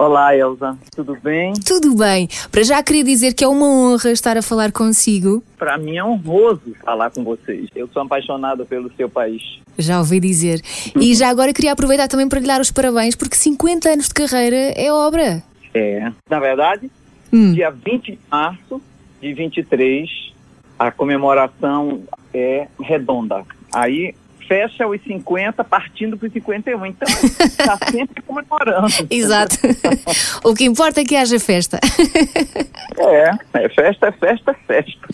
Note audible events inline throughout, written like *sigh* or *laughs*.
Olá, Elza. Tudo bem? Tudo bem. Para já queria dizer que é uma honra estar a falar consigo. Para mim é honroso falar com vocês. Eu sou apaixonado pelo seu país. Já ouvi dizer. E já agora queria aproveitar também para lhe dar os parabéns, porque 50 anos de carreira é obra. É. Na verdade, Hum. dia 20 de março de 23, a comemoração é redonda. Aí fecha os 50, partindo para os 51. Então, está *laughs* sempre comemorando. Exato. *laughs* o que importa é que haja festa. É, é festa, é festa, é festa.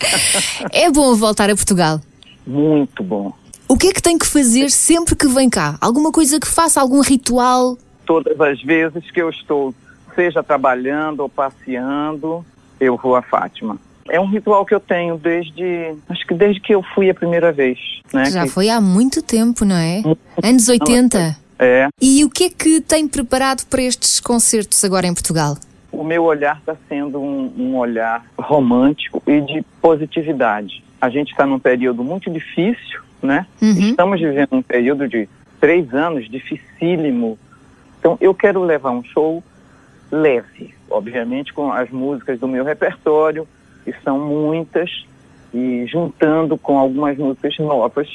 É bom voltar a Portugal. Muito bom. O que é que tem que fazer sempre que vem cá? Alguma coisa que faça, algum ritual? Todas as vezes que eu estou, seja trabalhando ou passeando, eu vou a Fátima. É um ritual que eu tenho desde, acho que desde que eu fui a primeira vez, né? Já Que- foi há muito tempo, não é? Anos 80. É, E o que é que tem preparado para estes concertos agora em Portugal? o meu olhar está sendo um, um olhar romântico e de positividade. A gente está num período muito difícil, né? Uhum. Estamos vivendo um período de três anos dificílimo. Então, eu quero levar um show leve, obviamente com as músicas do meu repertório, que são muitas, e juntando com algumas músicas novas.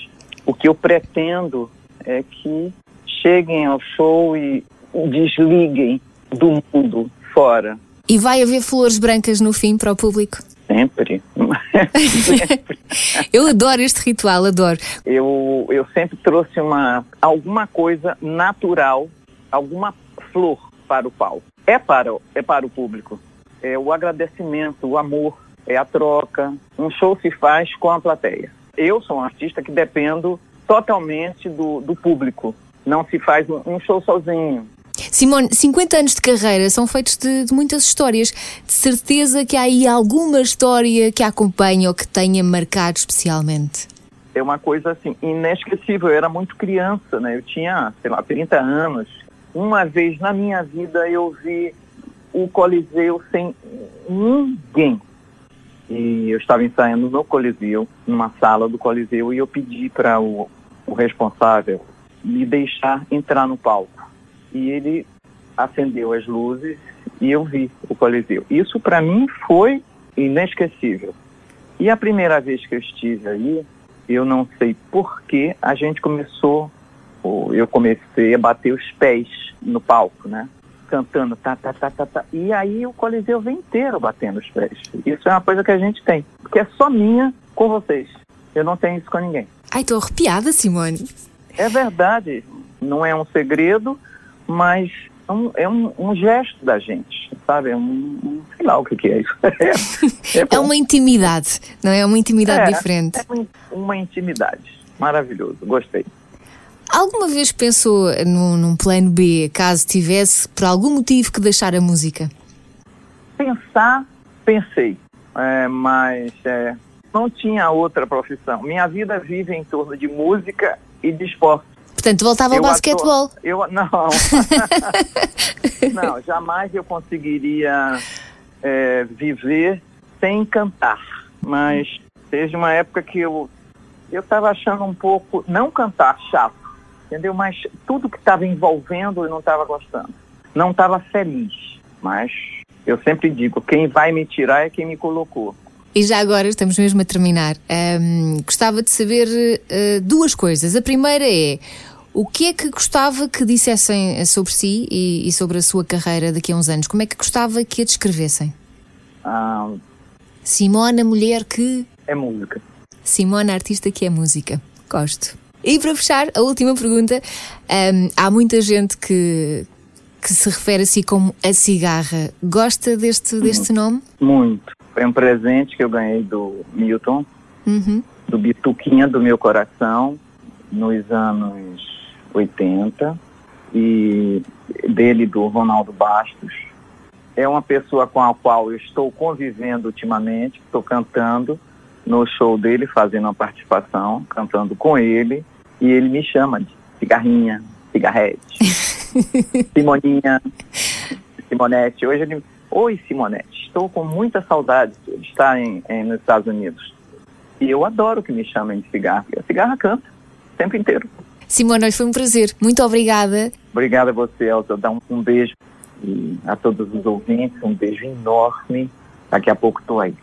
O que eu pretendo é que cheguem ao show e desliguem do mundo fora. E vai haver flores brancas no fim para o público? Sempre. Sempre. *laughs* Eu adoro este ritual, adoro. eu, eu sempre trouxe uma, alguma coisa natural, alguma flor para o palco. É para, é para o público. É o agradecimento, o amor, é a troca. Um show se faz com a plateia. Eu sou um artista que dependo totalmente do, do público. Não se faz um, show sozinho. Simone, 50 anos de carreira são feitos de, de muitas histórias. De certeza que há aí alguma história que a acompanha ou que tenha marcado especialmente. é uma coisa assim inesquecível. Eu era muito criança, né? Eu tinha, sei lá, 30 anos. Uma vez na minha vida eu vi o Coliseu sem ninguém. E eu estava ensaiando no Coliseu, numa sala do Coliseu, e eu pedi para o, o responsável me deixar entrar no palco. E ele acendeu as luzes e eu vi o Coliseu. Isso para mim foi inesquecível. E a primeira vez que eu estive aí, eu não sei por que a gente começou, ou eu comecei a bater os pés no palco, né? Cantando, tá, tá, tá, tá, tá. E aí o Coliseu vem inteiro batendo os pés. Isso é uma coisa que a gente tem, porque é só minha com vocês. Eu não tenho isso com ninguém. Ai, estou arrepiada, Simone. É verdade, não é um segredo, mas é um, é um, um gesto da gente, sabe? É um, um- sei lá o que, que é isso. *laughs* É, É bom. uma intimidade, não é? É uma intimidade É, diferente. É uma, uma intimidade. Maravilhoso, gostei. Alguma vez pensou num, num plano B, caso tivesse por algum motivo que deixar a música? Pensar, pensei, é, mas é, não tinha outra profissão. Minha vida vive em torno de música e de esporte. Portanto, voltava ao Eu basquetebol. Eu não. *laughs* *laughs* não, jamais eu conseguiria é, viver sem cantar. Mas teve uma época que eu eu estava achando um pouco não cantar chato, entendeu? Mas tudo que estava envolvendo eu não estava gostando. Não estava feliz. Mas eu sempre digo, quem vai me tirar é quem me colocou. E já agora estamos mesmo a terminar. Ahm, gostava de saber eh, duas coisas. A primeira é o que é que gostava que dissessem eh, sobre si e, e sobre a sua carreira daqui a uns anos? Como é que gostava que a descrevessem? Ah, Simona, mulher que. é música. Simona, artista que é música. Gosto. E para fechar, a última pergunta. Ahm, há muita gente que, que se refere a si como a cigarra. Gosta deste, deste nome? Muito. Foi um presente que eu ganhei do Milton, Uhum. do Bituquinha do meu coração, nos anos 80, e dele do Ronaldo Bastos. É uma pessoa com a qual eu estou convivendo ultimamente, estou cantando no show dele, fazendo uma participação, cantando com ele, e ele me chama de cigarrinha, cigarrete, *laughs* Simoninha, Simonete. Hoje ele, oi Simonete, estou com muita saudade de estar em, em- nos Estados Unidos. E eu adoro que me chamem de cigarra, porque a cigarra canta o tempo inteiro. Simona, foi um prazer. Muito obrigada. Obrigada a você, Elza. Dá um, um beijo E a todos os ouvintes, um beijo enorme. Daqui a pouco estou aí.